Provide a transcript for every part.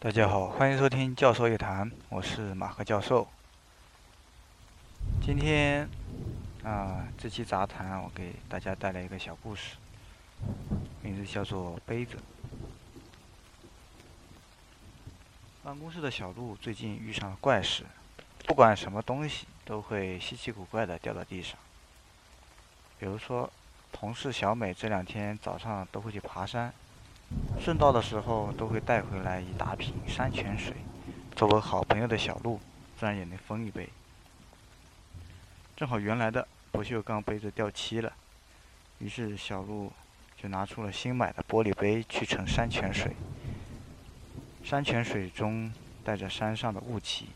大家好，欢迎收听教授夜谈，我是马克教授。今天啊，这期杂谈我给大家带来一个小故事，名字叫做《杯子》。办公室的小鹿最近遇上了怪事，不管什么东西都会稀奇古怪的掉到地上。比如说，同事小美这两天早上都会去爬山。顺道的时候都会带回来一大瓶山泉水，作为好朋友的小鹿自然也能分一杯。正好原来的不锈钢杯子掉漆了，于是小鹿就拿出了新买的玻璃杯去盛山泉水。山泉水中带着山上的雾气，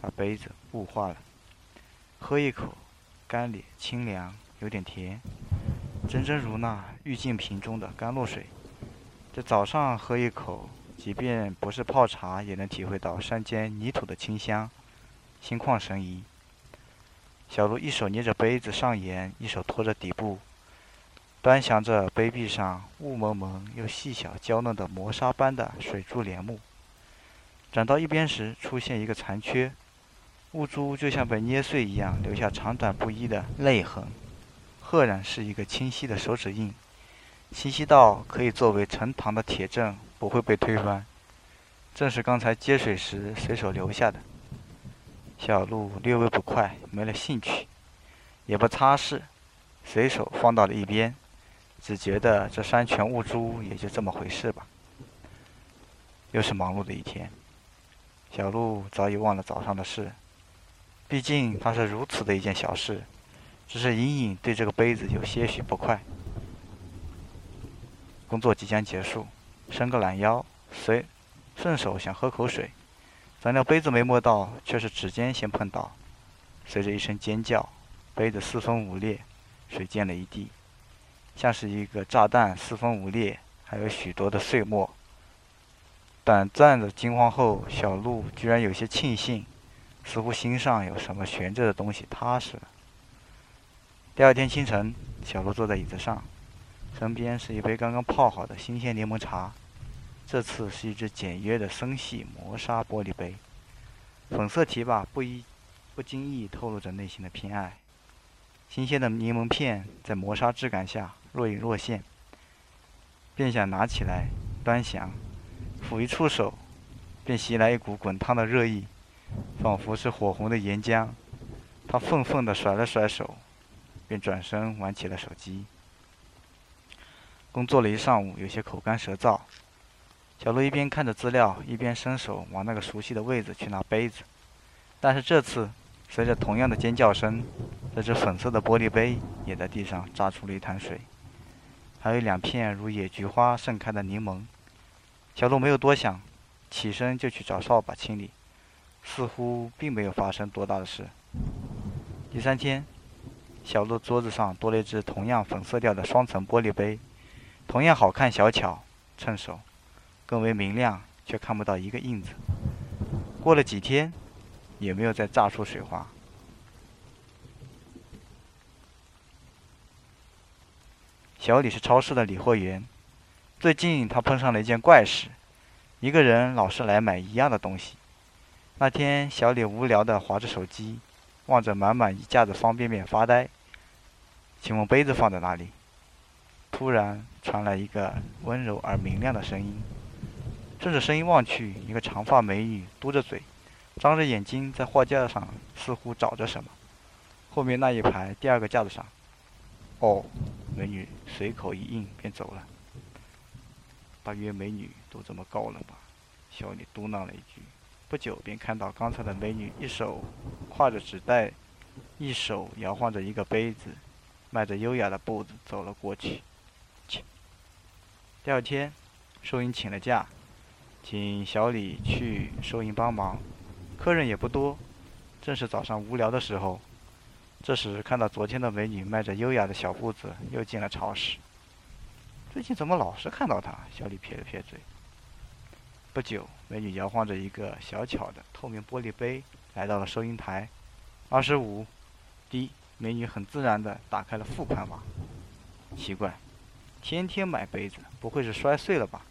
把杯子雾化了。喝一口，干冽清凉，有点甜，真真如那玉净瓶中的甘露水。这早上喝一口，即便不是泡茶，也能体会到山间泥土的清香，心旷神怡。小鹿一手捏着杯子上沿，一手托着底部，端详着杯壁上雾蒙蒙又细小娇嫩的磨砂般的水珠帘幕。转到一边时，出现一个残缺，雾珠就像被捏碎一样，留下长短不一的泪痕，赫然是一个清晰的手指印。清晰到可以作为盛糖的铁证，不会被推翻。正是刚才接水时随手留下的。小鹿略微不快，没了兴趣，也不擦拭，随手放到了一边，只觉得这山泉雾珠也就这么回事吧。又是忙碌的一天，小鹿早已忘了早上的事，毕竟它是如此的一件小事，只是隐隐对这个杯子有些许不快。工作即将结束，伸个懒腰，随顺手想喝口水，怎料杯子没摸到，却是指尖先碰到。随着一声尖叫，杯子四分五裂，水溅了一地，像是一个炸弹四分五裂，还有许多的碎末。短暂的惊慌后，小鹿居然有些庆幸，似乎心上有什么悬着的东西踏实了。第二天清晨，小鹿坐在椅子上。身边是一杯刚刚泡好的新鲜柠檬茶，这次是一只简约的深细磨砂玻璃杯，粉色提把不一不经意透露着内心的偏爱。新鲜的柠檬片在磨砂质感下若隐若现，便想拿起来端详，抚一触手，便袭来一股滚烫的热意，仿佛是火红的岩浆。他愤愤地甩了甩手，便转身玩起了手机。工作了一上午，有些口干舌燥。小鹿一边看着资料，一边伸手往那个熟悉的位置去拿杯子。但是这次，随着同样的尖叫声，这只粉色的玻璃杯也在地上炸出了一滩水，还有两片如野菊花盛开的柠檬。小鹿没有多想，起身就去找扫把清理，似乎并没有发生多大的事。第三天，小鹿桌子上多了一只同样粉色调的双层玻璃杯。同样好看小巧，趁手，更为明亮，却看不到一个印子。过了几天，也没有再炸出水花。小李是超市的理货员，最近他碰上了一件怪事：一个人老是来买一样的东西。那天，小李无聊地划着手机，望着满满一架子方便面发呆。请问杯子放在哪里？突然传来一个温柔而明亮的声音，顺着声音望去，一个长发美女嘟着嘴，张着眼睛在货架上似乎找着什么。后面那一排第二个架子上，哦，美女随口一应便走了。大约美女都这么高了吧？小李嘟囔了一句。不久便看到刚才的美女一手挎着纸袋，一手摇晃着一个杯子，迈着优雅的步子走了过去。第二天，收银请了假，请小李去收银帮忙。客人也不多，正是早上无聊的时候。这时看到昨天的美女迈着优雅的小步子又进了超市。最近怎么老是看到她？小李撇了撇嘴。不久，美女摇晃着一个小巧的透明玻璃杯来到了收银台。二十五，滴。美女很自然地打开了付款码。奇怪。天天买杯子，不会是摔碎了吧？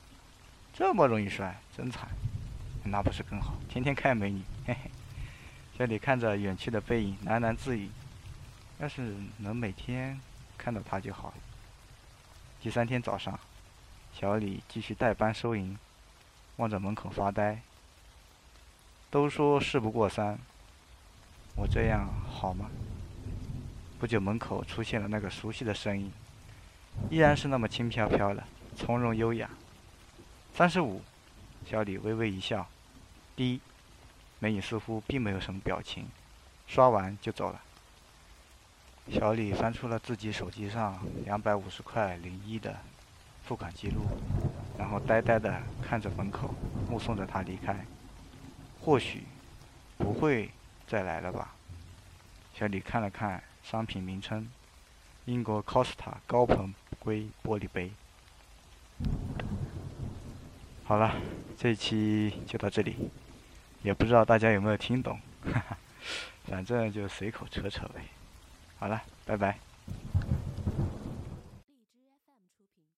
这么容易摔，真惨！那不是更好？天天看美女，嘿嘿。小李看着远去的背影，喃喃自语：“要是能每天看到她就好了。”第三天早上，小李继续代班收银，望着门口发呆。都说事不过三，我这样好吗？不久，门口出现了那个熟悉的身影，依然是那么轻飘飘的，从容优雅。三十五，小李微微一笑。第一，美女似乎并没有什么表情，刷完就走了。小李翻出了自己手机上两百五十块零一的付款记录，然后呆呆地看着门口，目送着他离开。或许不会再来了吧？小李看了看商品名称：英国 Costa 高硼硅玻璃杯。好了，这一期就到这里，也不知道大家有没有听懂，哈哈，反正就随口扯扯呗。好了，拜拜。